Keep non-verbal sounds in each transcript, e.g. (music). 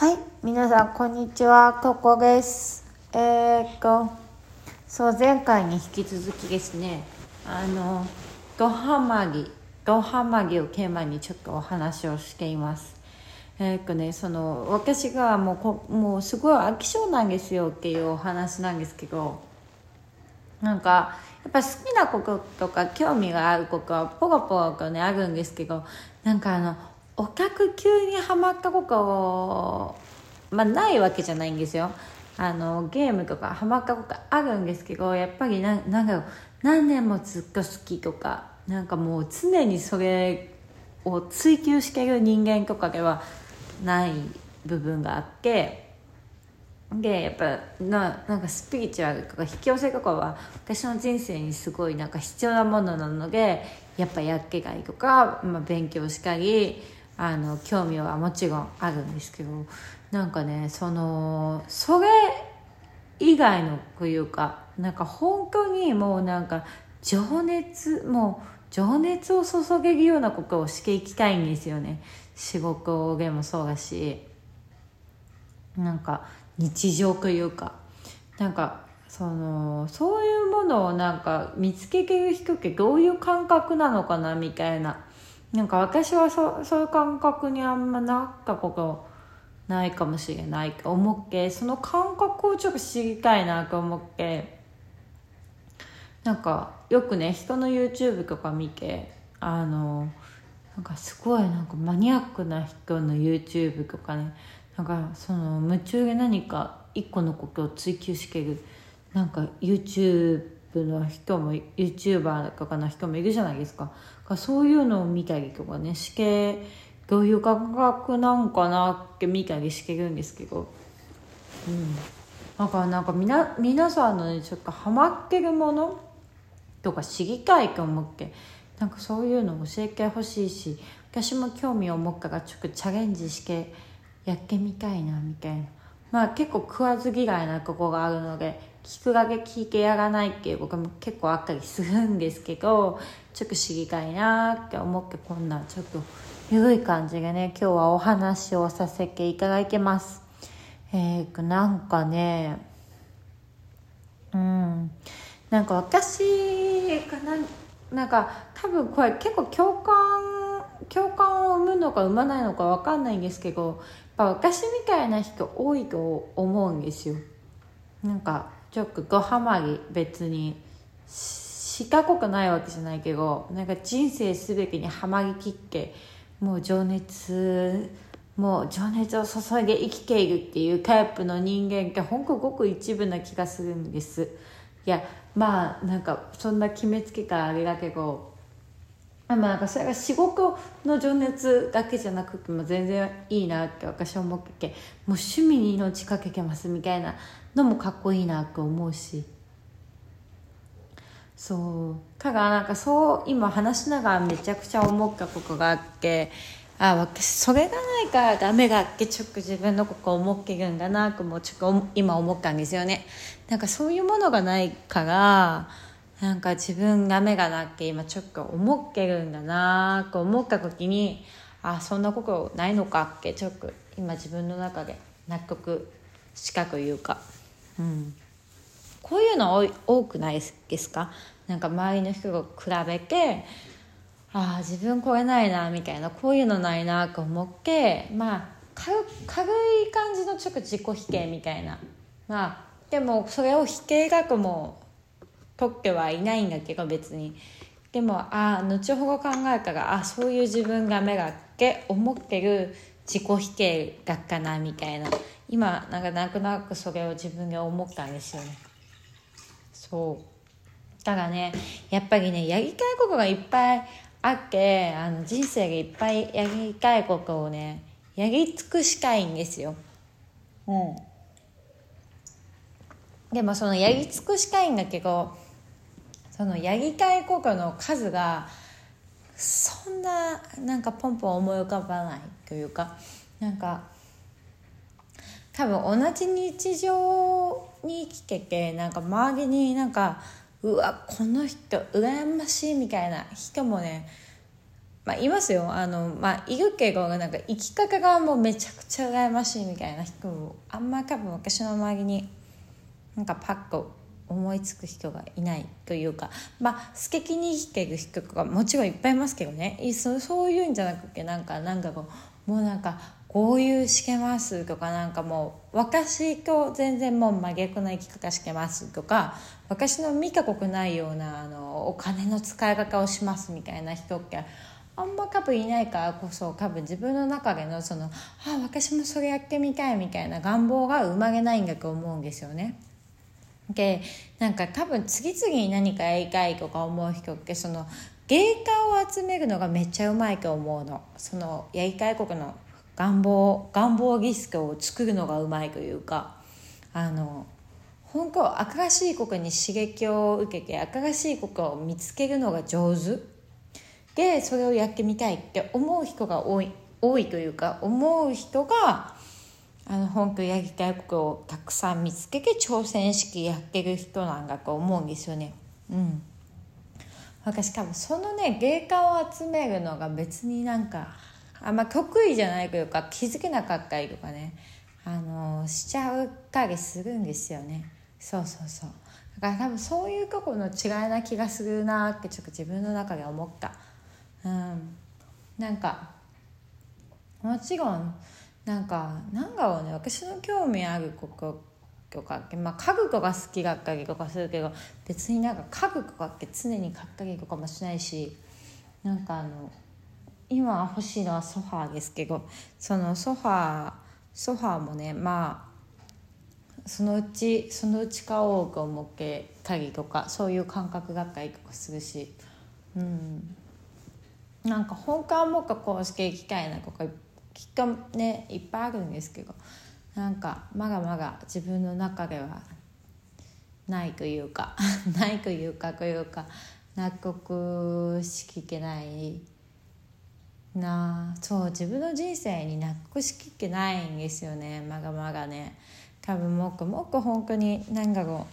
はい、皆さんこんにちは、ここです。えー、っと、そう前回に引き続きですね、あのドハマギ、ドハマギをテーマにちょっとお話をしています。えー、っとね、その私がもうこもうすごい飽き性なんですよっていうお話なんですけど、なんかやっぱ好きなこととか興味があることはポロポロとねあるんですけど、なんかあの。オタク級にはまったことをまあないわけじゃないんですよ。あのゲームとかハマったことあるんですけどやっぱりななんだろう。何年もずっと好きとかなんかもう常にそれを追求してる人間とかではない部分があってでやっぱななんかスピリチュアルとか引き寄せとかは私の人生にすごいなんか必要なものなのでやっぱやっけがいとか、まあ、勉強したりあの興味はもちろんあるんですけどなんかねそのそれ以外のというかなんか本当にもうなんか情熱もう情熱を注げるようなことをしていきたいんですよね。仕事でもそうだし。なんか日常というか。なんかそのそういうものをなんか見つけてる人ってどういう感覚なのかなみたいな。なんか私はそそういう感覚にあんまなったことないかもしれないと思ってその感覚をちょっと知りたいなと思ってなんかよくね人の YouTube とか見てあのなんかすごいなんかマニアックな人の YouTube とかねなんかその夢中で何か一個のことを追求してるなんか YouTube の人も YouTuber とかの人もいるじゃないですか。そういうのを見たりとかねしてどういう感覚なんかなって見たりしてるんですけど。うん。だからなんかみな皆さんのねちょっとハマってるものとか知りたいと思ってなんかそういうの教えてほしいし私も興味を持ったからちょっとチャレンジしてやってみたいなみたいな。まあ結構食わず嫌いなとこがあるので聞くだけ聞いてやらないっていう僕も結構あったりするんですけどちょっと知りたいなって思ってこんなちょっと緩い感じでね今日はお話をさせていただいてます。えーなんかねうん。なんか私がななんか多分これ結構共感共感を生むのか生まないのか分かんないんですけどやっぱ私みたいな人多いと思うんですよ。なんかちょっとドハマり別にしたことないわけじゃないけどなんか人生すべてにはまりきってもう情熱もう情熱を注いで生きているっていうタイプの人間ってほんとごく一部な気がするんです。いやまあなんかそんな決めつけたあれだけどまあなんかそれが仕事の情熱だけじゃなくても全然いいなって私は思っててもう趣味に命かけてますみたいなのもかっこいいなと思うし。そう。からなんかそう今話しながらめちゃくちゃ思ったことがあってあ私それがないからダメだってちょっと自分のこと思ってるんだなともちょっと今思ったんですよね。なんかそういうものがないからなんか自分が目がなって今ちょっと思ってるんだなと思った時にあそんなことないのかってちょっと今自分の中で納得したというか。うん。こういうの多くないですか？なんか周りの人と比べてああ自分これないなみたいなこういうのないなと思ってまあ軽軽い感じのちょっと自己否定みたいな。まあでもそれを否定学も取ってはいないんだけど別に。でもああ後ほど考えたらあそういう自分が目がって思ってる自己否定だったなみたいな。今なんかなんとなくそれを自分で思ったんですよね。そう。だからねやっぱりねやりたいことがいっぱいあってあの人生がいっぱいやりたいことをねやり尽くしたいんですよ。うん。でもそのやり尽くしたいんだけどそのやりたいことの数がそんななんかポンポン思い浮かばないというかなんか多分同じ日常に生きててなんか周りになんかうわこの人羨ましいみたいな人もねまあ、いますよ。あの、まあ、いるけどなんか生き方がもうめちゃくちゃ羨ましいみたいな人もあんま多分私の周りになんかパッと思いつく人がいないというかまあ素敵に生きている人とかもちろんいっぱいいますけどねそそういうんじゃなくてなんかなんかこうもうなんか豪遊してますとかなんかもう私と全然もう真逆な生き方してますとか私の見たことないようなあのお金の使い方をしますみたいな人ってあんま多分いないからこそ多分自分の中でのそのあ私もそれやってみたいみたいな願望が生まれないんだと思うんですよね。でなんか多分次々に何かやりたいとか思う人ってその芸家を集めるのがめっちゃうまいと思うの。そのやりたいことの願望願望リスクを作るのがうまいというか。あの本当新しいことに刺激を受けて新しいことを見つけるのが上手。でそれをやってみたいって思う人が多い多いというか思う人があの本当やりたいことをたくさん見つけて挑戦式やってる人なんだと思うんですよね。うん。私多分そのね芸家を集めるのが別になんかあんま得意じゃないというか気づけなかったりとかねあのしちゃうかりするんですよね。そうそうそう。だから多分そういうとこの違いな気がするなってちょっと自分の中で思った。うん。なんかもちろんなんかなんだろうね。私の興味あることとかまあ家具とか好きだったりとかするけど別になんか家具とかって常に買ったりとかもしないしなんかあの今欲しいのはソファーですけどそのソファーソファーもねまあそのうちそのうち買おうと思ってたりとかそういう感覚がったりとかするしうん。なんか本館もかこうしていきたいなとかいっきっとねいっぱいあるんですけどなんかまだまだ自分の中ではないというか (laughs) ないというかというか納得しきけないな。そう自分の人生に納得しきってないんですよね。まだまだね。多分もっともっと本当に何だろ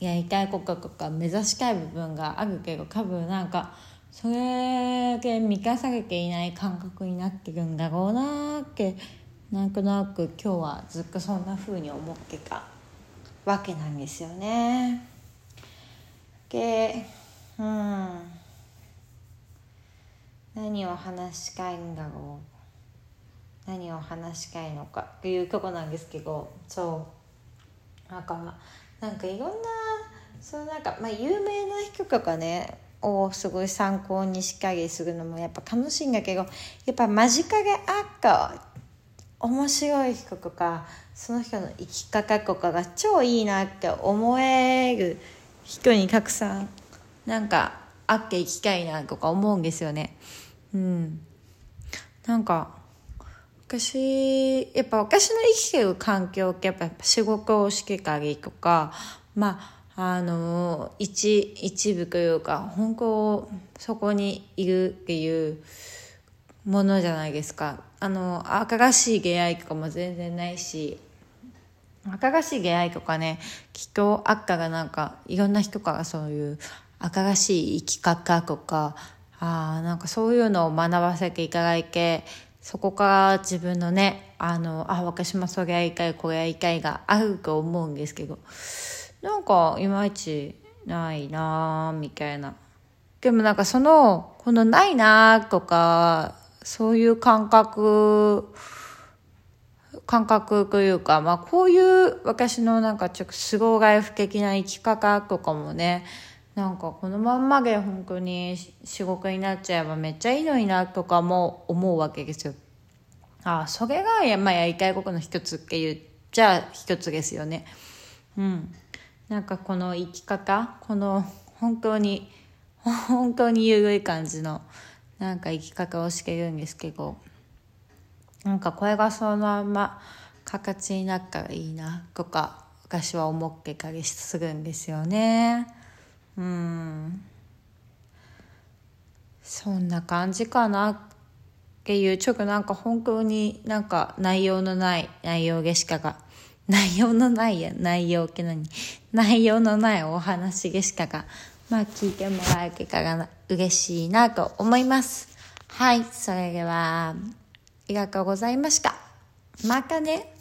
うやりたいこととか目指したい部分があるけど多分なんかそれで満たされていない感覚になってるんだろうなってなんとなく今日はずっとそんな風に思ってたわけなんですよね。でうん。何を話したいんだろう。何を話したいのかっていうとこなんですけど。そう。なんかなんかいろんなそのなんかまあ有名な人とかねをすごい参考にしっかりするのもやっぱ楽しいんだけどやっぱ間近であった面白い人とかその人の生き方とかが超いいなって思える人にたくさんなんか会っていきたいなとか思うんですよね。うん。なんか私やっぱ私の生きてる環境ってやっぱ仕事をしてたりとかまああの一一部というか本当そこにいるっていうものじゃないですか。あの新しい出会いとかも全然ないし新しい出会いとかねきっとあったらなんかいろんな人からそういう新しい生き方とかあなんかそういうのを学ばせていただいてそこから自分のねあのあ私もそれやりたいこれやりたいがあると思うんですけどなんかいまいちないなみたいな。でもなんかその、このないなとか、そういう感覚、感覚というか、まあこういう私のなんかちょっとスローライフ的な生き方とかもね、なんかこのまんまで本当に仕事になっちゃえばめっちゃいいのになとかも思うわけですよ。ああ、それが、まあ、やりたいことの一つって言っちゃ一つですよね。うん。なんかこの生き方この本当に本当に緩い感じのなんか生き方をしてるんですけどなんかこれがそのまま形になったらいいなとか私は思ってたりするんですよね。うん。そんな感じかなっていうちょっとなんか本当になんか内容のない内容でしかが内容のないや、内容け何？内容のないお話でしたが、まあ聞いてもらえてから嬉しいなと思います。はい、それでは、ありがとうございました。またね。